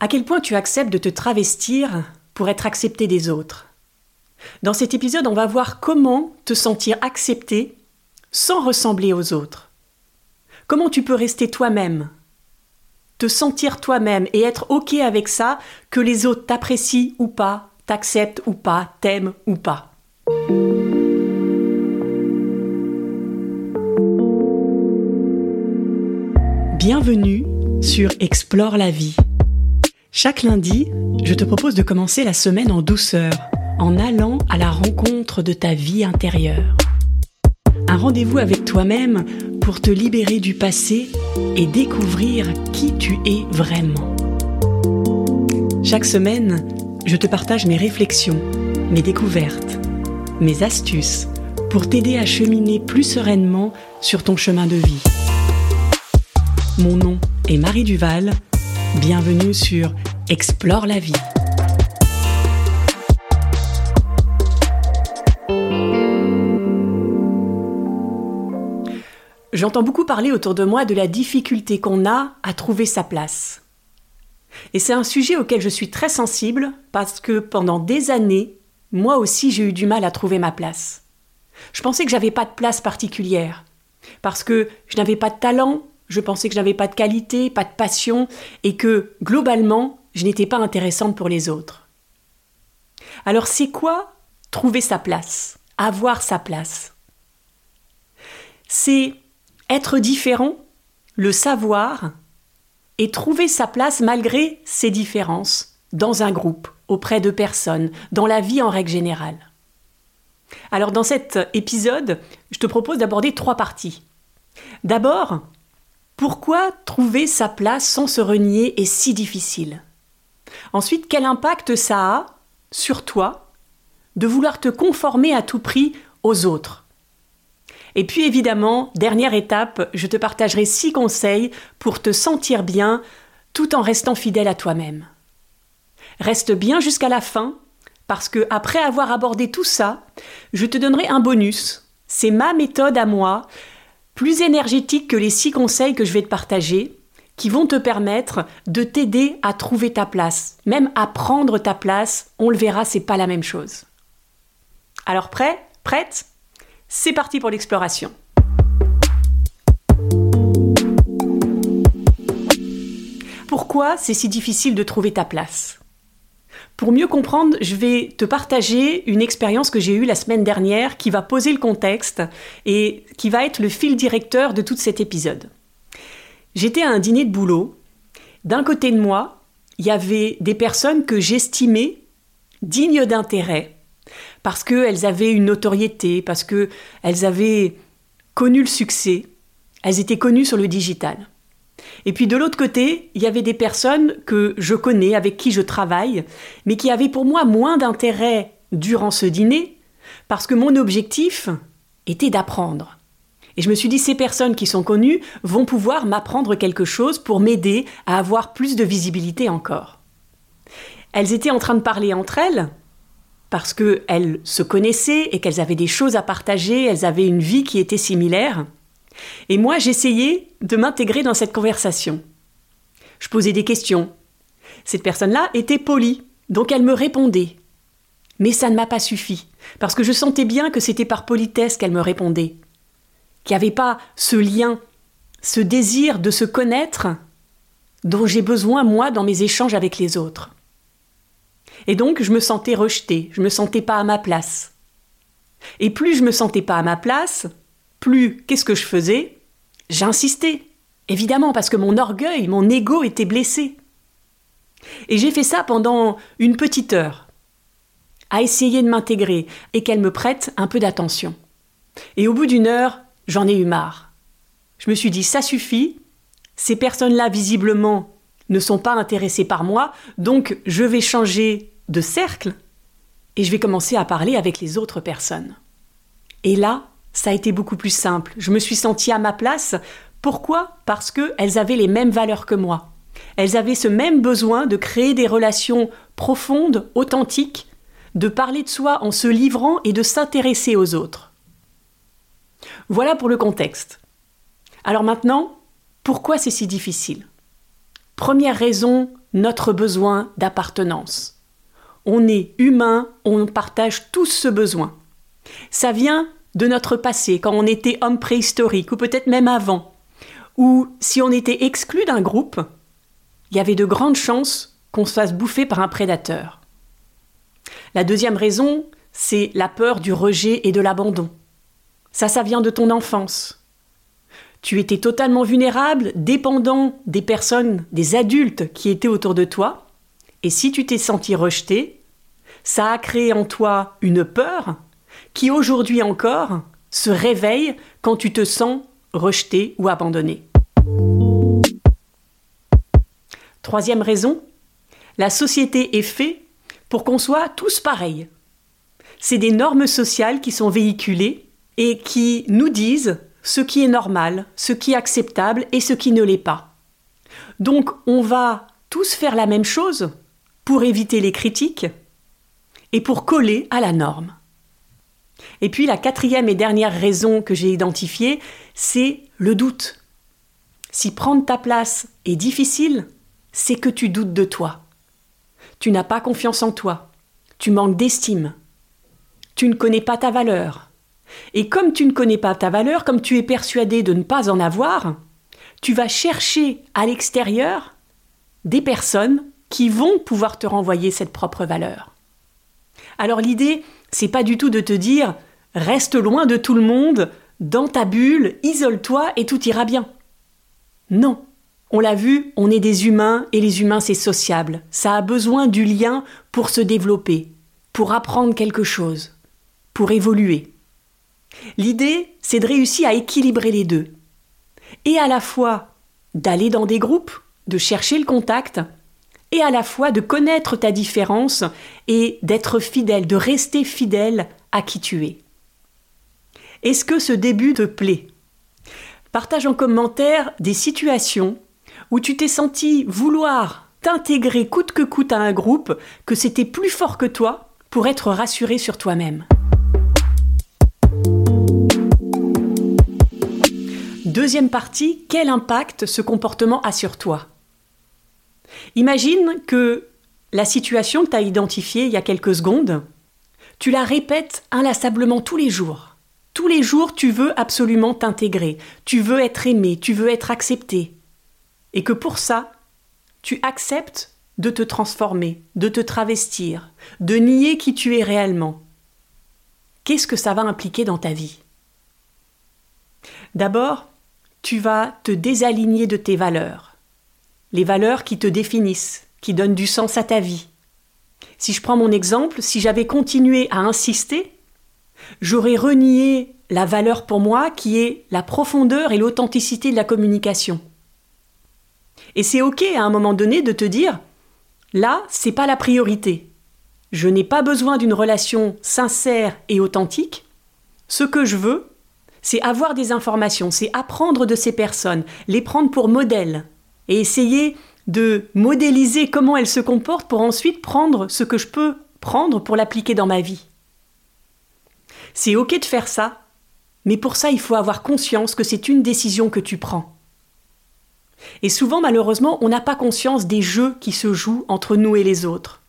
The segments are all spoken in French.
À quel point tu acceptes de te travestir pour être accepté des autres? Dans cet épisode, on va voir comment te sentir accepté sans ressembler aux autres. Comment tu peux rester toi-même, te sentir toi-même et être OK avec ça, que les autres t'apprécient ou pas, t'acceptent ou pas, t'aiment ou pas. Bienvenue sur Explore la vie. Chaque lundi, je te propose de commencer la semaine en douceur, en allant à la rencontre de ta vie intérieure. Un rendez-vous avec toi-même pour te libérer du passé et découvrir qui tu es vraiment. Chaque semaine, je te partage mes réflexions, mes découvertes, mes astuces pour t'aider à cheminer plus sereinement sur ton chemin de vie. Mon nom est Marie Duval. Bienvenue sur Explore la vie. J'entends beaucoup parler autour de moi de la difficulté qu'on a à trouver sa place. Et c'est un sujet auquel je suis très sensible parce que pendant des années, moi aussi j'ai eu du mal à trouver ma place. Je pensais que j'avais pas de place particulière parce que je n'avais pas de talent, je pensais que je n'avais pas de qualité, pas de passion, et que, globalement, je n'étais pas intéressante pour les autres. Alors c'est quoi trouver sa place, avoir sa place? C'est être différent, le savoir, et trouver sa place malgré ses différences, dans un groupe, auprès de personnes, dans la vie en règle générale. Alors dans cet épisode, je te propose d'aborder trois parties. D'abord, pourquoi trouver sa place sans se renier est si difficile? Ensuite, quel impact ça a sur toi de vouloir te conformer à tout prix aux autres? Et puis évidemment, dernière étape, je te partagerai six conseils pour te sentir bien tout en restant fidèle à toi-même. Reste bien jusqu'à la fin parce que après avoir abordé tout ça, je te donnerai un bonus. C'est ma méthode à moi plus énergétique que les six conseils que je vais te partager, qui vont te permettre de t'aider à trouver ta place, même à prendre ta place. On le verra, c'est pas la même chose. Alors prêt? Prête? C'est parti pour l'exploration. Pourquoi c'est si difficile de trouver ta place? Pour mieux comprendre, je vais te partager une expérience que j'ai eue la semaine dernière qui va poser le contexte et qui va être le fil directeur de tout cet épisode. J'étais à un dîner de boulot. D'un côté de moi, il y avait des personnes que j'estimais dignes d'intérêt parce qu'elles avaient une notoriété, parce qu'elles avaient connu le succès, elles étaient connues sur le digital. Et puis de l'autre côté, il y avait des personnes que je connais, avec qui je travaille, mais qui avaient pour moi moins d'intérêt durant ce dîner, parce que mon objectif était d'apprendre. Et je me suis dit, ces personnes qui sont connues vont pouvoir m'apprendre quelque chose pour m'aider à avoir plus de visibilité encore. Elles étaient en train de parler entre elles, parce qu'elles se connaissaient et qu'elles avaient des choses à partager, elles avaient une vie qui était similaire. Et moi, j'essayais de m'intégrer dans cette conversation. Je posais des questions. Cette personne-là était polie, donc elle me répondait. Mais ça ne m'a pas suffi, parce que je sentais bien que c'était par politesse qu'elle me répondait, qu'il n'y avait pas ce lien, ce désir de se connaître dont j'ai besoin, moi, dans mes échanges avec les autres. Et donc, je me sentais rejetée, je me sentais pas à ma place. Et plus je me sentais pas à ma place, plus, qu'est-ce que je faisais J'insistais, évidemment, parce que mon orgueil, mon ego était blessé. Et j'ai fait ça pendant une petite heure, à essayer de m'intégrer et qu'elle me prête un peu d'attention. Et au bout d'une heure, j'en ai eu marre. Je me suis dit, ça suffit, ces personnes-là, visiblement, ne sont pas intéressées par moi, donc je vais changer de cercle et je vais commencer à parler avec les autres personnes. Et là, ça a été beaucoup plus simple. Je me suis sentie à ma place. Pourquoi? Parce qu'elles avaient les mêmes valeurs que moi. Elles avaient ce même besoin de créer des relations profondes, authentiques, de parler de soi en se livrant et de s'intéresser aux autres. Voilà pour le contexte. Alors maintenant, pourquoi c'est si difficile? Première raison notre besoin d'appartenance. On est humain, on partage tous ce besoin. Ça vient de notre passé, quand on était homme préhistorique, ou peut-être même avant, où si on était exclu d'un groupe, il y avait de grandes chances qu'on se fasse bouffer par un prédateur. La deuxième raison, c'est la peur du rejet et de l'abandon. Ça, ça vient de ton enfance. Tu étais totalement vulnérable, dépendant des personnes, des adultes qui étaient autour de toi, et si tu t'es senti rejeté, ça a créé en toi une peur qui aujourd'hui encore se réveille quand tu te sens rejeté ou abandonné. Troisième raison, la société est faite pour qu'on soit tous pareils. C'est des normes sociales qui sont véhiculées et qui nous disent ce qui est normal, ce qui est acceptable et ce qui ne l'est pas. Donc on va tous faire la même chose pour éviter les critiques et pour coller à la norme. Et puis la quatrième et dernière raison que j'ai identifiée, c'est le doute. Si prendre ta place est difficile, c'est que tu doutes de toi. Tu n'as pas confiance en toi. Tu manques d'estime. Tu ne connais pas ta valeur. Et comme tu ne connais pas ta valeur, comme tu es persuadé de ne pas en avoir, tu vas chercher à l'extérieur des personnes qui vont pouvoir te renvoyer cette propre valeur. Alors l'idée, c'est pas du tout de te dire reste loin de tout le monde, dans ta bulle, isole-toi et tout ira bien. Non. On l'a vu, on est des humains et les humains c'est sociable. Ça a besoin du lien pour se développer, pour apprendre quelque chose, pour évoluer. L'idée, c'est de réussir à équilibrer les deux. Et à la fois d'aller dans des groupes, de chercher le contact, et à la fois de connaître ta différence et d'être fidèle, de rester fidèle à qui tu es. Est-ce que ce début te plaît? Partage en commentaire des situations où tu t'es senti vouloir t'intégrer coûte que coûte à un groupe, que c'était plus fort que toi pour être rassuré sur toi-même. Deuxième partie, quel impact ce comportement a sur toi? Imagine que la situation que tu as identifiée il y a quelques secondes, tu la répètes inlassablement tous les jours. Tous les jours, tu veux absolument t'intégrer, tu veux être aimé, tu veux être accepté. Et que pour ça, tu acceptes de te transformer, de te travestir, de nier qui tu es réellement. Qu'est-ce que ça va impliquer dans ta vie? D'abord, tu vas te désaligner de tes valeurs les valeurs qui te définissent, qui donnent du sens à ta vie. Si je prends mon exemple, si j'avais continué à insister, j'aurais renié la valeur pour moi qui est la profondeur et l'authenticité de la communication. Et c'est OK à un moment donné de te dire là, c'est pas la priorité. Je n'ai pas besoin d'une relation sincère et authentique. Ce que je veux, c'est avoir des informations, c'est apprendre de ces personnes, les prendre pour modèles, et essayer de modéliser comment elle se comporte pour ensuite prendre ce que je peux prendre pour l'appliquer dans ma vie. C'est ok de faire ça, mais pour ça il faut avoir conscience que c'est une décision que tu prends. Et souvent malheureusement on n'a pas conscience des jeux qui se jouent entre nous et les autres.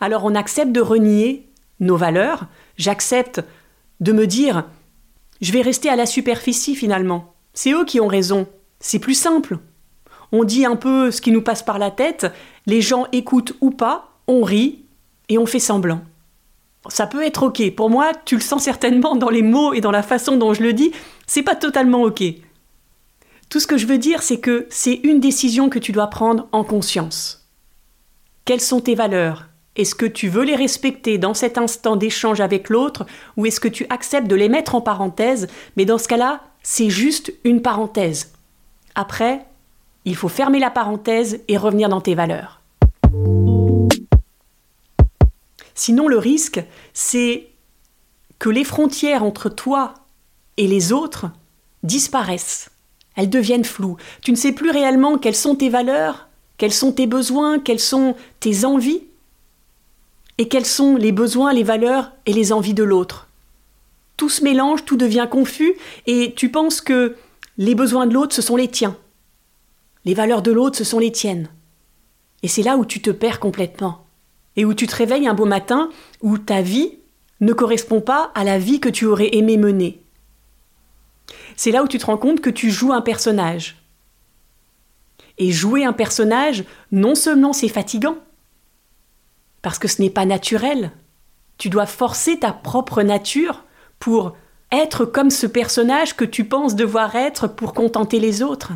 Alors on accepte de renier nos valeurs, j'accepte de me dire je vais rester à la superficie finalement. C'est eux qui ont raison, c'est plus simple. On dit un peu ce qui nous passe par la tête, les gens écoutent ou pas, on rit et on fait semblant. Ça peut être ok. Pour moi, tu le sens certainement dans les mots et dans la façon dont je le dis, c'est pas totalement ok. Tout ce que je veux dire, c'est que c'est une décision que tu dois prendre en conscience. Quelles sont tes valeurs? Est-ce que tu veux les respecter dans cet instant d'échange avec l'autre ou est-ce que tu acceptes de les mettre en parenthèse? Mais dans ce cas-là, c'est juste une parenthèse. Après, il faut fermer la parenthèse et revenir dans tes valeurs. Sinon, le risque, c'est que les frontières entre toi et les autres disparaissent. Elles deviennent floues. Tu ne sais plus réellement quelles sont tes valeurs, quels sont tes besoins, quelles sont tes envies, et quels sont les besoins, les valeurs et les envies de l'autre. Tout se mélange, tout devient confus, et tu penses que les besoins de l'autre, ce sont les tiens. Les valeurs de l'autre, ce sont les tiennes. Et c'est là où tu te perds complètement. Et où tu te réveilles un beau matin où ta vie ne correspond pas à la vie que tu aurais aimé mener. C'est là où tu te rends compte que tu joues un personnage. Et jouer un personnage, non seulement c'est fatigant, parce que ce n'est pas naturel, tu dois forcer ta propre nature pour être comme ce personnage que tu penses devoir être pour contenter les autres.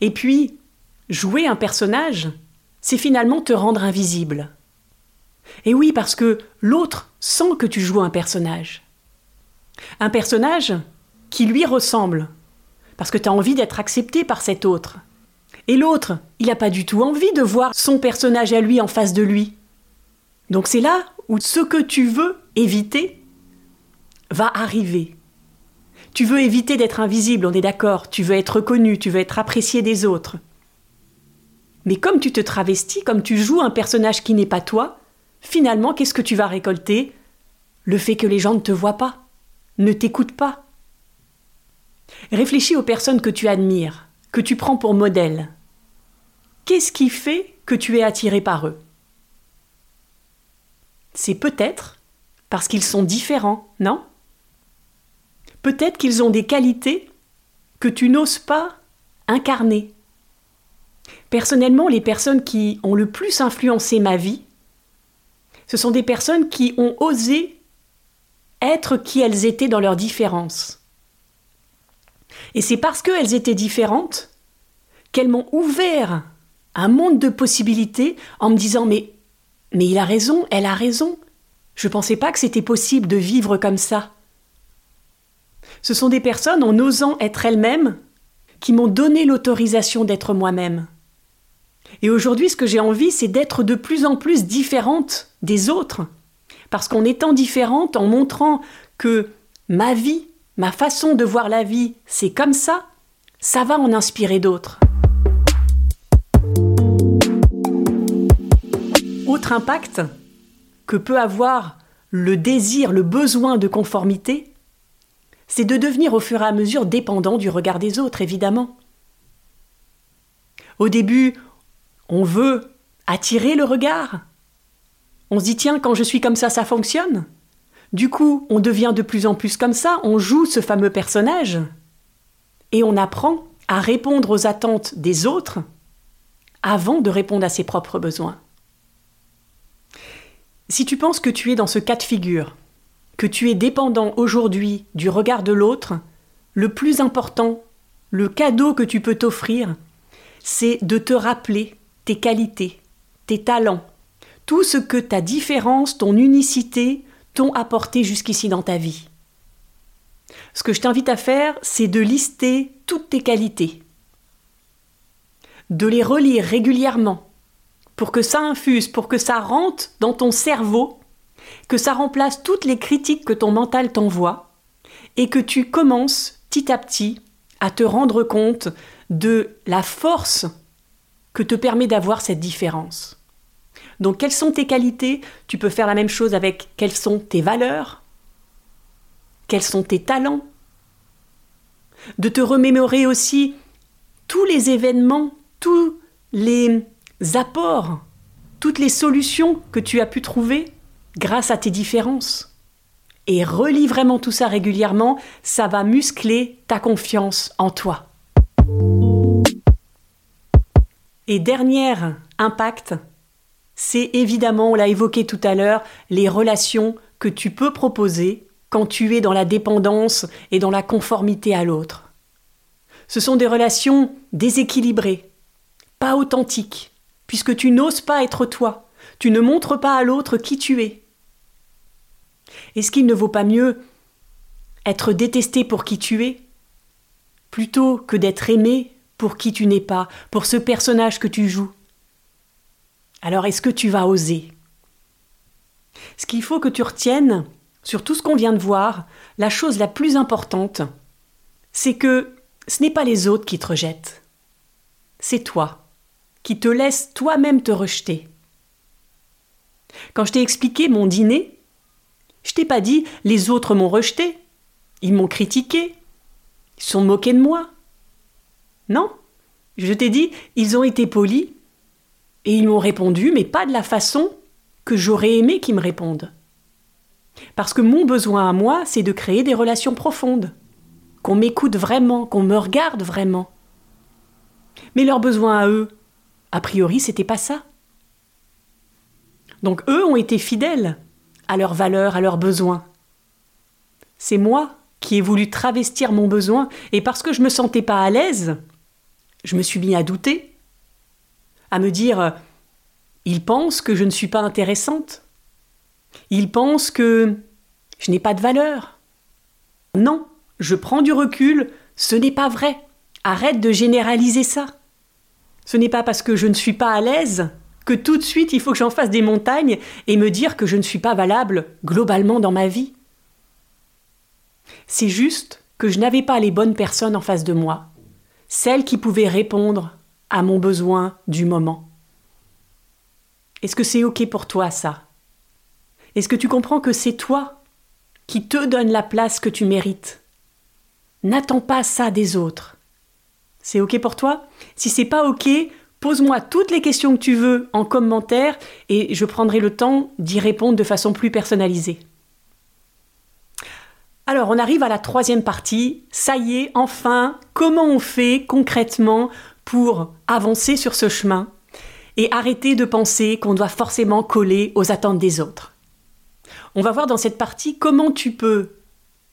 Et puis, jouer un personnage, c'est finalement te rendre invisible. Et oui, parce que l'autre sent que tu joues un personnage. Un personnage qui lui ressemble, parce que tu as envie d'être accepté par cet autre. Et l'autre, il n'a pas du tout envie de voir son personnage à lui en face de lui. Donc c'est là où ce que tu veux éviter va arriver. Tu veux éviter d'être invisible, on est d'accord, tu veux être reconnu, tu veux être apprécié des autres. Mais comme tu te travestis, comme tu joues un personnage qui n'est pas toi, finalement, qu'est-ce que tu vas récolter? Le fait que les gens ne te voient pas, ne t'écoutent pas. Réfléchis aux personnes que tu admires, que tu prends pour modèle. Qu'est-ce qui fait que tu es attiré par eux? C'est peut-être parce qu'ils sont différents, non? Peut-être qu'ils ont des qualités que tu n'oses pas incarner. Personnellement, les personnes qui ont le plus influencé ma vie, ce sont des personnes qui ont osé être qui elles étaient dans leurs différences. Et c'est parce qu'elles étaient différentes qu'elles m'ont ouvert un monde de possibilités en me disant mais mais il a raison, elle a raison. Je ne pensais pas que c'était possible de vivre comme ça. Ce sont des personnes en osant être elles-mêmes qui m'ont donné l'autorisation d'être moi-même. Et aujourd'hui, ce que j'ai envie, c'est d'être de plus en plus différente des autres. Parce qu'en étant différente, en montrant que ma vie, ma façon de voir la vie, c'est comme ça, ça va en inspirer d'autres. Autre impact que peut avoir le désir, le besoin de conformité, c'est de devenir au fur et à mesure dépendant du regard des autres, évidemment. Au début, on veut attirer le regard. On se dit tiens, quand je suis comme ça, ça fonctionne. Du coup, on devient de plus en plus comme ça, on joue ce fameux personnage. Et on apprend à répondre aux attentes des autres avant de répondre à ses propres besoins. Si tu penses que tu es dans ce cas de figure, que tu es dépendant aujourd'hui du regard de l'autre, le plus important, le cadeau que tu peux t'offrir, c'est de te rappeler tes qualités, tes talents, tout ce que ta différence, ton unicité t'ont apporté jusqu'ici dans ta vie. Ce que je t'invite à faire, c'est de lister toutes tes qualités, de les relire régulièrement, pour que ça infuse, pour que ça rentre dans ton cerveau, que ça remplace toutes les critiques que ton mental t'envoie, et que tu commences petit à petit à te rendre compte de la force que te permet d'avoir cette différence. Donc quelles sont tes qualités? Tu peux faire la même chose avec quelles sont tes valeurs? Quels sont tes talents? De te remémorer aussi tous les événements, tous les apports, toutes les solutions que tu as pu trouver grâce à tes différences. Et relis vraiment tout ça régulièrement, ça va muscler ta confiance en toi. Et dernier impact, c'est évidemment, on l'a évoqué tout à l'heure, les relations que tu peux proposer quand tu es dans la dépendance et dans la conformité à l'autre. Ce sont des relations déséquilibrées, pas authentiques, puisque tu n'oses pas être toi, tu ne montres pas à l'autre qui tu es. Est-ce qu'il ne vaut pas mieux être détesté pour qui tu es, plutôt que d'être aimé pour qui tu n'es pas, pour ce personnage que tu joues? Alors est-ce que tu vas oser? Ce qu'il faut que tu retiennes sur tout ce qu'on vient de voir, la chose la plus importante, c'est que ce n'est pas les autres qui te rejettent, c'est toi qui te laisse toi-même te rejeter. Quand je t'ai expliqué mon dîner, je t'ai pas dit les autres m'ont rejeté, ils m'ont critiqué, ils sont moqués de moi. Non, je t'ai dit, ils ont été polis Et ils m'ont répondu, mais pas de la façon que j'aurais aimé qu'ils me répondent. Parce que mon besoin à moi, c'est de créer des relations profondes, qu'on m'écoute vraiment, qu'on me regarde vraiment. Mais leur besoin à eux, a priori, c'était pas ça. Donc eux ont été fidèles à leurs valeurs, à leurs besoins. C'est moi qui ai voulu travestir mon besoin, et parce que je me sentais pas à l'aise, je me suis mis à douter, à me dire ils pensent que je ne suis pas intéressante. Ils pensent que je n'ai pas de valeur. Non, je prends du recul, ce n'est pas vrai. Arrête de généraliser ça. Ce n'est pas parce que je ne suis pas à l'aise que tout de suite il faut que j'en fasse des montagnes et me dire que je ne suis pas valable globalement dans ma vie. C'est juste que je n'avais pas les bonnes personnes en face de moi, celles qui pouvaient répondre à mon besoin du moment. Est-ce que c'est OK pour toi ça? Est-ce que tu comprends que c'est toi qui te donne la place que tu mérites? N'attends pas ça des autres. C'est OK pour toi? Si c'est pas OK, pose-moi toutes les questions que tu veux en commentaire et je prendrai le temps d'y répondre de façon plus personnalisée. Alors, on arrive à la troisième partie. Ça y est, enfin, comment on fait concrètement pour avancer sur ce chemin et arrêter de penser qu'on doit forcément coller aux attentes des autres? On va voir dans cette partie comment tu peux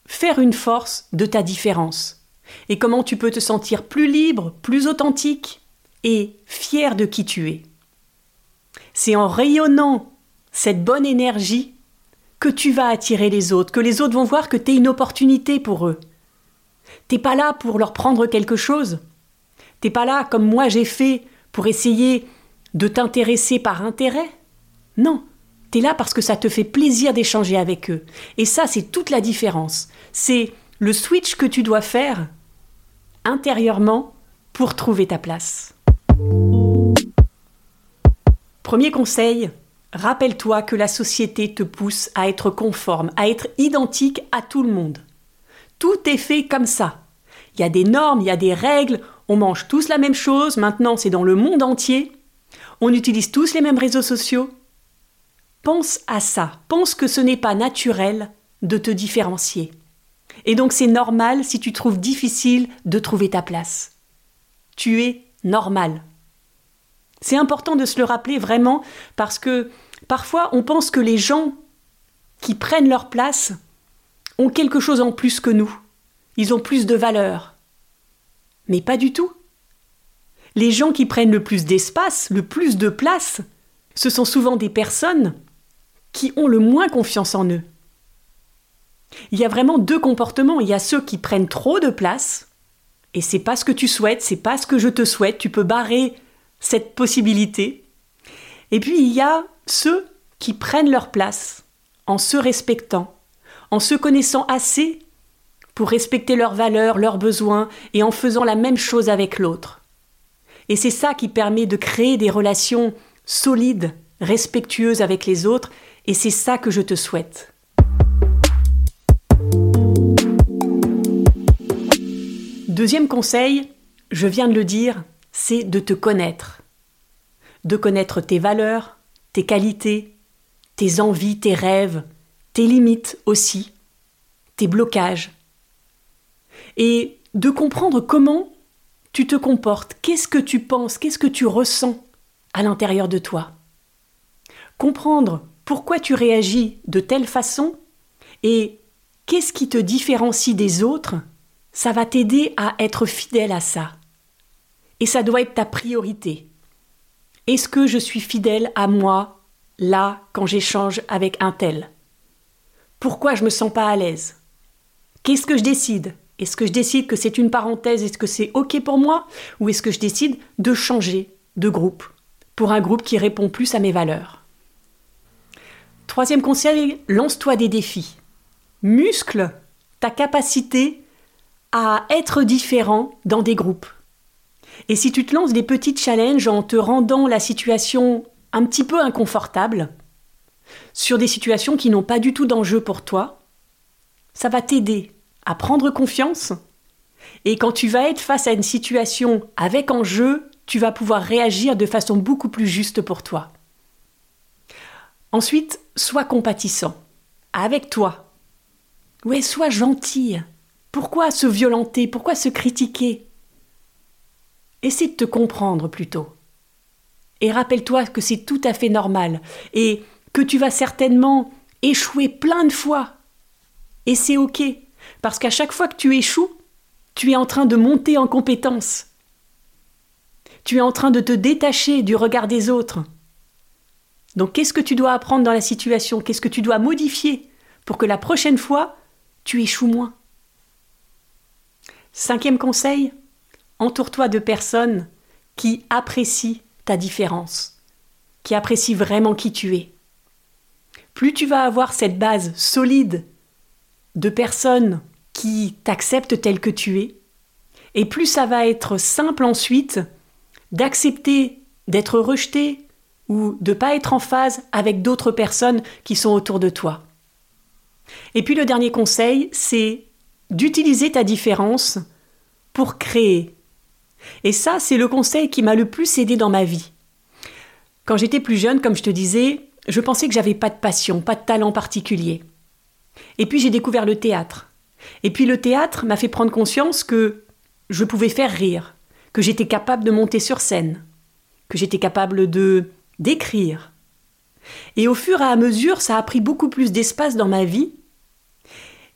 faire une force de ta différence et comment tu peux te sentir plus libre, plus authentique et fier de qui tu es. C'est en rayonnant cette bonne énergie que tu vas attirer les autres, que les autres vont voir que tu es une opportunité pour eux. T'es pas là pour leur prendre quelque chose. T'es pas là comme moi j'ai fait pour essayer de t'intéresser par intérêt. Non, tu es là parce que ça te fait plaisir d'échanger avec eux. Et ça, c'est toute la différence. C'est le switch que tu dois faire intérieurement pour trouver ta place. Premier conseil, rappelle-toi que la société te pousse à être conforme, à être identique à tout le monde. Tout est fait comme ça. Il y a des normes, il y a des règles, on mange tous la même chose, maintenant c'est dans le monde entier, on utilise tous les mêmes réseaux sociaux. Pense à ça, pense que ce n'est pas naturel de te différencier. Et donc c'est normal si tu trouves difficile de trouver ta place. Tu es normal. C'est important de se le rappeler vraiment parce que parfois on pense que les gens qui prennent leur place ont quelque chose en plus que nous. Ils ont plus de valeur. Mais pas du tout. Les gens qui prennent le plus d'espace, le plus de place, ce sont souvent des personnes qui ont le moins confiance en eux. Il y a vraiment deux comportements. Il y a ceux qui prennent trop de place, et c'est pas ce que tu souhaites, c'est pas ce que je te souhaite, tu peux barrer cette possibilité. Et puis il y a ceux qui prennent leur place en se respectant, en se connaissant assez pour respecter leurs valeurs, leurs besoins, et en faisant la même chose avec l'autre. Et c'est ça qui permet de créer des relations solides, respectueuses avec les autres, et c'est ça que je te souhaite. Deuxième conseil, je viens de le dire, c'est de te connaître. De connaître tes valeurs, tes qualités, tes envies, tes rêves, tes limites aussi, tes blocages. Et de comprendre comment tu te comportes, qu'est-ce que tu penses, qu'est-ce que tu ressens à l'intérieur de toi. Comprendre pourquoi tu réagis de telle façon et qu'est-ce qui te différencie des autres, ça va t'aider à être fidèle à ça. Et ça doit être ta priorité. Est-ce que je suis fidèle à moi, là, quand j'échange avec un tel? Pourquoi je me sens pas à l'aise? Qu'est-ce que je décide? Est-ce que je décide que c'est une parenthèse, est-ce que c'est OK pour moi? Ou est-ce que je décide de changer de groupe pour un groupe qui répond plus à mes valeurs? Troisième conseil, lance-toi des défis. Muscle ta capacité à être différent dans des groupes. Et si tu te lances des petits challenges en te rendant la situation un petit peu inconfortable, sur des situations qui n'ont pas du tout d'enjeu pour toi, ça va t'aider à prendre confiance. Et quand tu vas être face à une situation avec enjeu, tu vas pouvoir réagir de façon beaucoup plus juste pour toi. Ensuite, sois compatissant avec toi. Ouais, sois gentil. Pourquoi se violenter? Pourquoi se critiquer? Essaie de te comprendre plutôt. Et rappelle-toi que c'est tout à fait normal et que tu vas certainement échouer plein de fois. Et c'est OK, parce qu'à chaque fois que tu échoues, tu es en train de monter en compétence. Tu es en train de te détacher du regard des autres. Donc qu'est-ce que tu dois apprendre dans la situation? Qu'est-ce que tu dois modifier pour que la prochaine fois, tu échoues moins? Cinquième conseil, entoure-toi de personnes qui apprécient ta différence, qui apprécient vraiment qui tu es. Plus tu vas avoir cette base solide de personnes qui t'acceptent tel que tu es, et plus ça va être simple ensuite d'accepter d'être rejeté ou de ne pas être en phase avec d'autres personnes qui sont autour de toi. Et puis le dernier conseil, c'est d'utiliser ta différence pour créer. Et ça, c'est le conseil qui m'a le plus aidé dans ma vie. Quand j'étais plus jeune, comme je te disais, je pensais que j'avais pas de passion, pas de talent particulier. Et puis j'ai découvert le théâtre. Et puis le théâtre m'a fait prendre conscience que je pouvais faire rire, que j'étais capable de monter sur scène, que j'étais capable de d'écrire. Et au fur et à mesure, ça a pris beaucoup plus d'espace dans ma vie.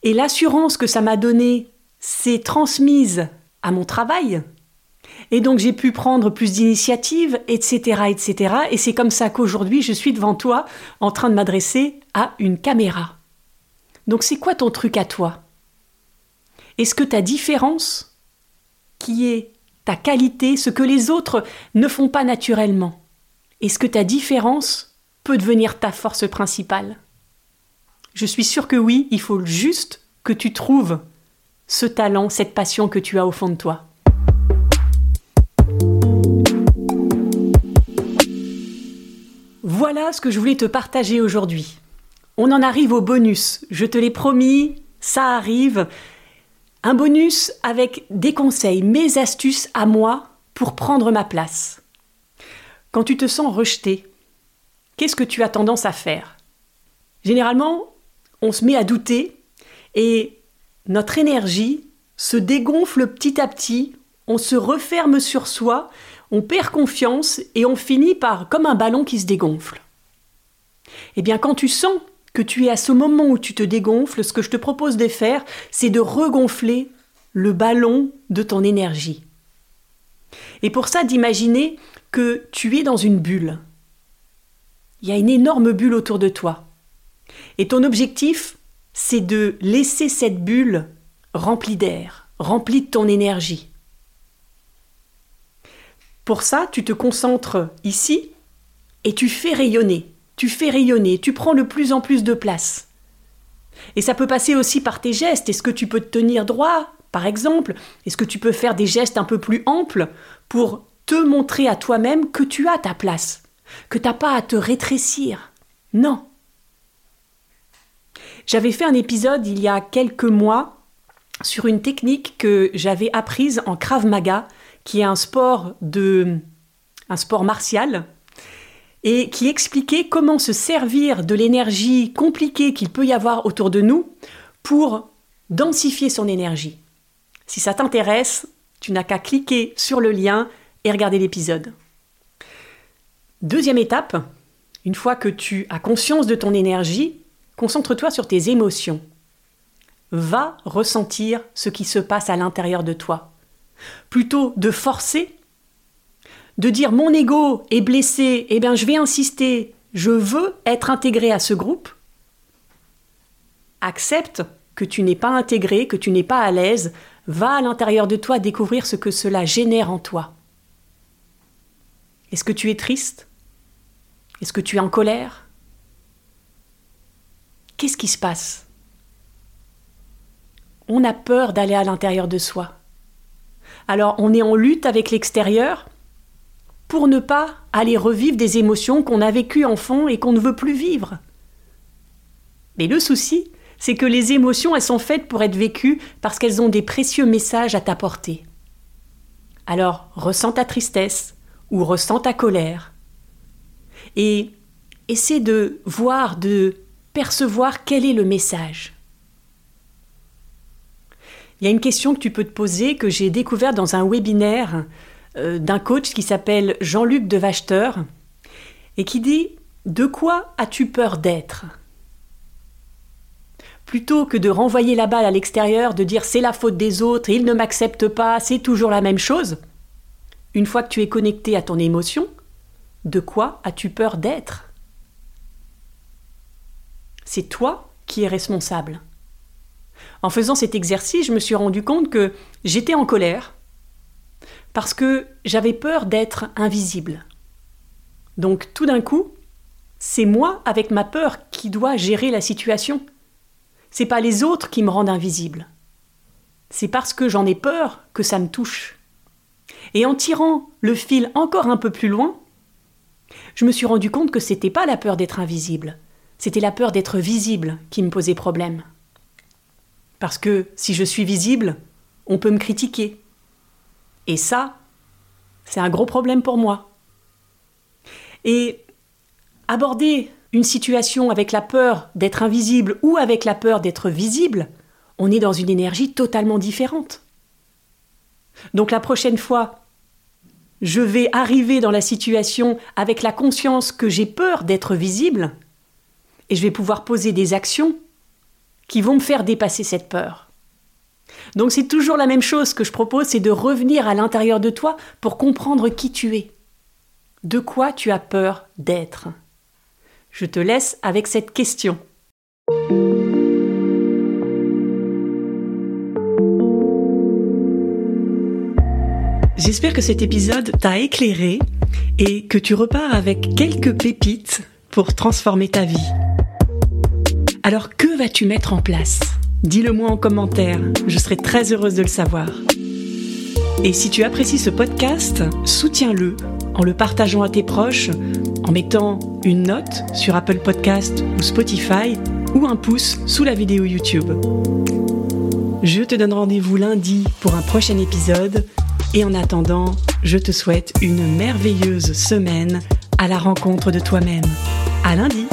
Et l'assurance que ça m'a donnée s'est transmise à mon travail. Et donc j'ai pu prendre plus d'initiatives, etc., etc. Et c'est comme ça qu'aujourd'hui je suis devant toi en train de m'adresser à une caméra. Donc c'est quoi ton truc à toi? Est-ce que ta différence, qui est ta qualité, ce que les autres ne font pas naturellement, est-ce que ta différence peut devenir ta force principale? Je suis sûre que oui, il faut juste que tu trouves ce talent, cette passion que tu as au fond de toi. Voilà ce que je voulais te partager aujourd'hui. On en arrive au bonus. Je te l'ai promis, ça arrive. Un bonus avec des conseils, mes astuces à moi pour prendre ma place. Quand tu te sens rejeté, qu'est-ce que tu as tendance à faire? Généralement, on se met à douter et notre énergie se dégonfle petit à petit, on se referme sur soi, on perd confiance et on finit par comme un ballon qui se dégonfle. Eh bien, quand tu sens que tu es à ce moment où tu te dégonfles, ce que je te propose de faire, c'est de regonfler le ballon de ton énergie. Et pour ça, d'imaginer que tu es dans une bulle. Il y a une énorme bulle autour de toi. Et ton objectif, c'est de laisser cette bulle remplie d'air, remplie de ton énergie. Pour ça, tu te concentres ici et tu fais rayonner tu fais rayonner, tu prends de plus en plus de place. Et ça peut passer aussi par tes gestes. Est-ce que tu peux te tenir droit, par exemple? Est-ce que tu peux faire des gestes un peu plus amples pour te montrer à toi-même que tu as ta place, que tu n'as pas à te rétrécir? Non. J'avais fait un épisode il y a quelques mois sur une technique que j'avais apprise en Krav Maga, qui est un sport de un sport martial et qui expliquait comment se servir de l'énergie compliquée qu'il peut y avoir autour de nous pour densifier son énergie. Si ça t'intéresse, tu n'as qu'à cliquer sur le lien et regarder l'épisode. Deuxième étape, une fois que tu as conscience de ton énergie, concentre-toi sur tes émotions. Va ressentir ce qui se passe à l'intérieur de toi. Plutôt de forcer de dire mon ego est blessé, eh bien je vais insister, je veux être intégré à ce groupe, accepte que tu n'es pas intégré, que tu n'es pas à l'aise, va à l'intérieur de toi découvrir ce que cela génère en toi. Est-ce que tu es triste? Est-ce que tu es en colère? Qu'est-ce qui se passe? On a peur d'aller à l'intérieur de soi. Alors on est en lutte avec l'extérieur, pour ne pas aller revivre des émotions qu'on a vécues enfant et qu'on ne veut plus vivre. Mais le souci, c'est que les émotions, elles sont faites pour être vécues parce qu'elles ont des précieux messages à t'apporter. Alors, ressens ta tristesse, ou ressens ta colère. Et essaie de voir, de percevoir quel est le message. Il y a une question que tu peux te poser que j'ai découvert dans un webinaire euh, d'un coach qui s'appelle Jean-Luc Devachter et qui dit De quoi as-tu peur d'être? Plutôt que de renvoyer la balle à l'extérieur, de dire c'est la faute des autres, ils ne m'acceptent pas, c'est toujours la même chose, une fois que tu es connecté à ton émotion, de quoi as-tu peur d'être? C'est toi qui es responsable. En faisant cet exercice, je me suis rendu compte que j'étais en colère parce que j'avais peur d'être invisible. Donc tout d'un coup, c'est moi avec ma peur qui dois gérer la situation. C'est pas les autres qui me rendent invisible. C'est parce que j'en ai peur que ça me touche. Et en tirant le fil encore un peu plus loin, je me suis rendu compte que c'était pas la peur d'être invisible, c'était la peur d'être visible qui me posait problème. Parce que si je suis visible, on peut me critiquer. Et ça, c'est un gros problème pour moi. Et aborder une situation avec la peur d'être invisible ou avec la peur d'être visible, on est dans une énergie totalement différente. Donc la prochaine fois, je vais arriver dans la situation avec la conscience que j'ai peur d'être visible, et je vais pouvoir poser des actions qui vont me faire dépasser cette peur. Donc c'est toujours la même chose que je propose, c'est de revenir à l'intérieur de toi pour comprendre qui tu es. De quoi tu as peur d'être Je te laisse avec cette question. J'espère que cet épisode t'a éclairé et que tu repars avec quelques pépites pour transformer ta vie. Alors que vas-tu mettre en place? Dis-le moi en commentaire, je serai très heureuse de le savoir. Et si tu apprécies ce podcast, soutiens-le en le partageant à tes proches, en mettant une note sur Apple Podcast ou Spotify ou un pouce sous la vidéo YouTube. Je te donne rendez-vous lundi pour un prochain épisode et en attendant, je te souhaite une merveilleuse semaine à la rencontre de toi-même. À lundi!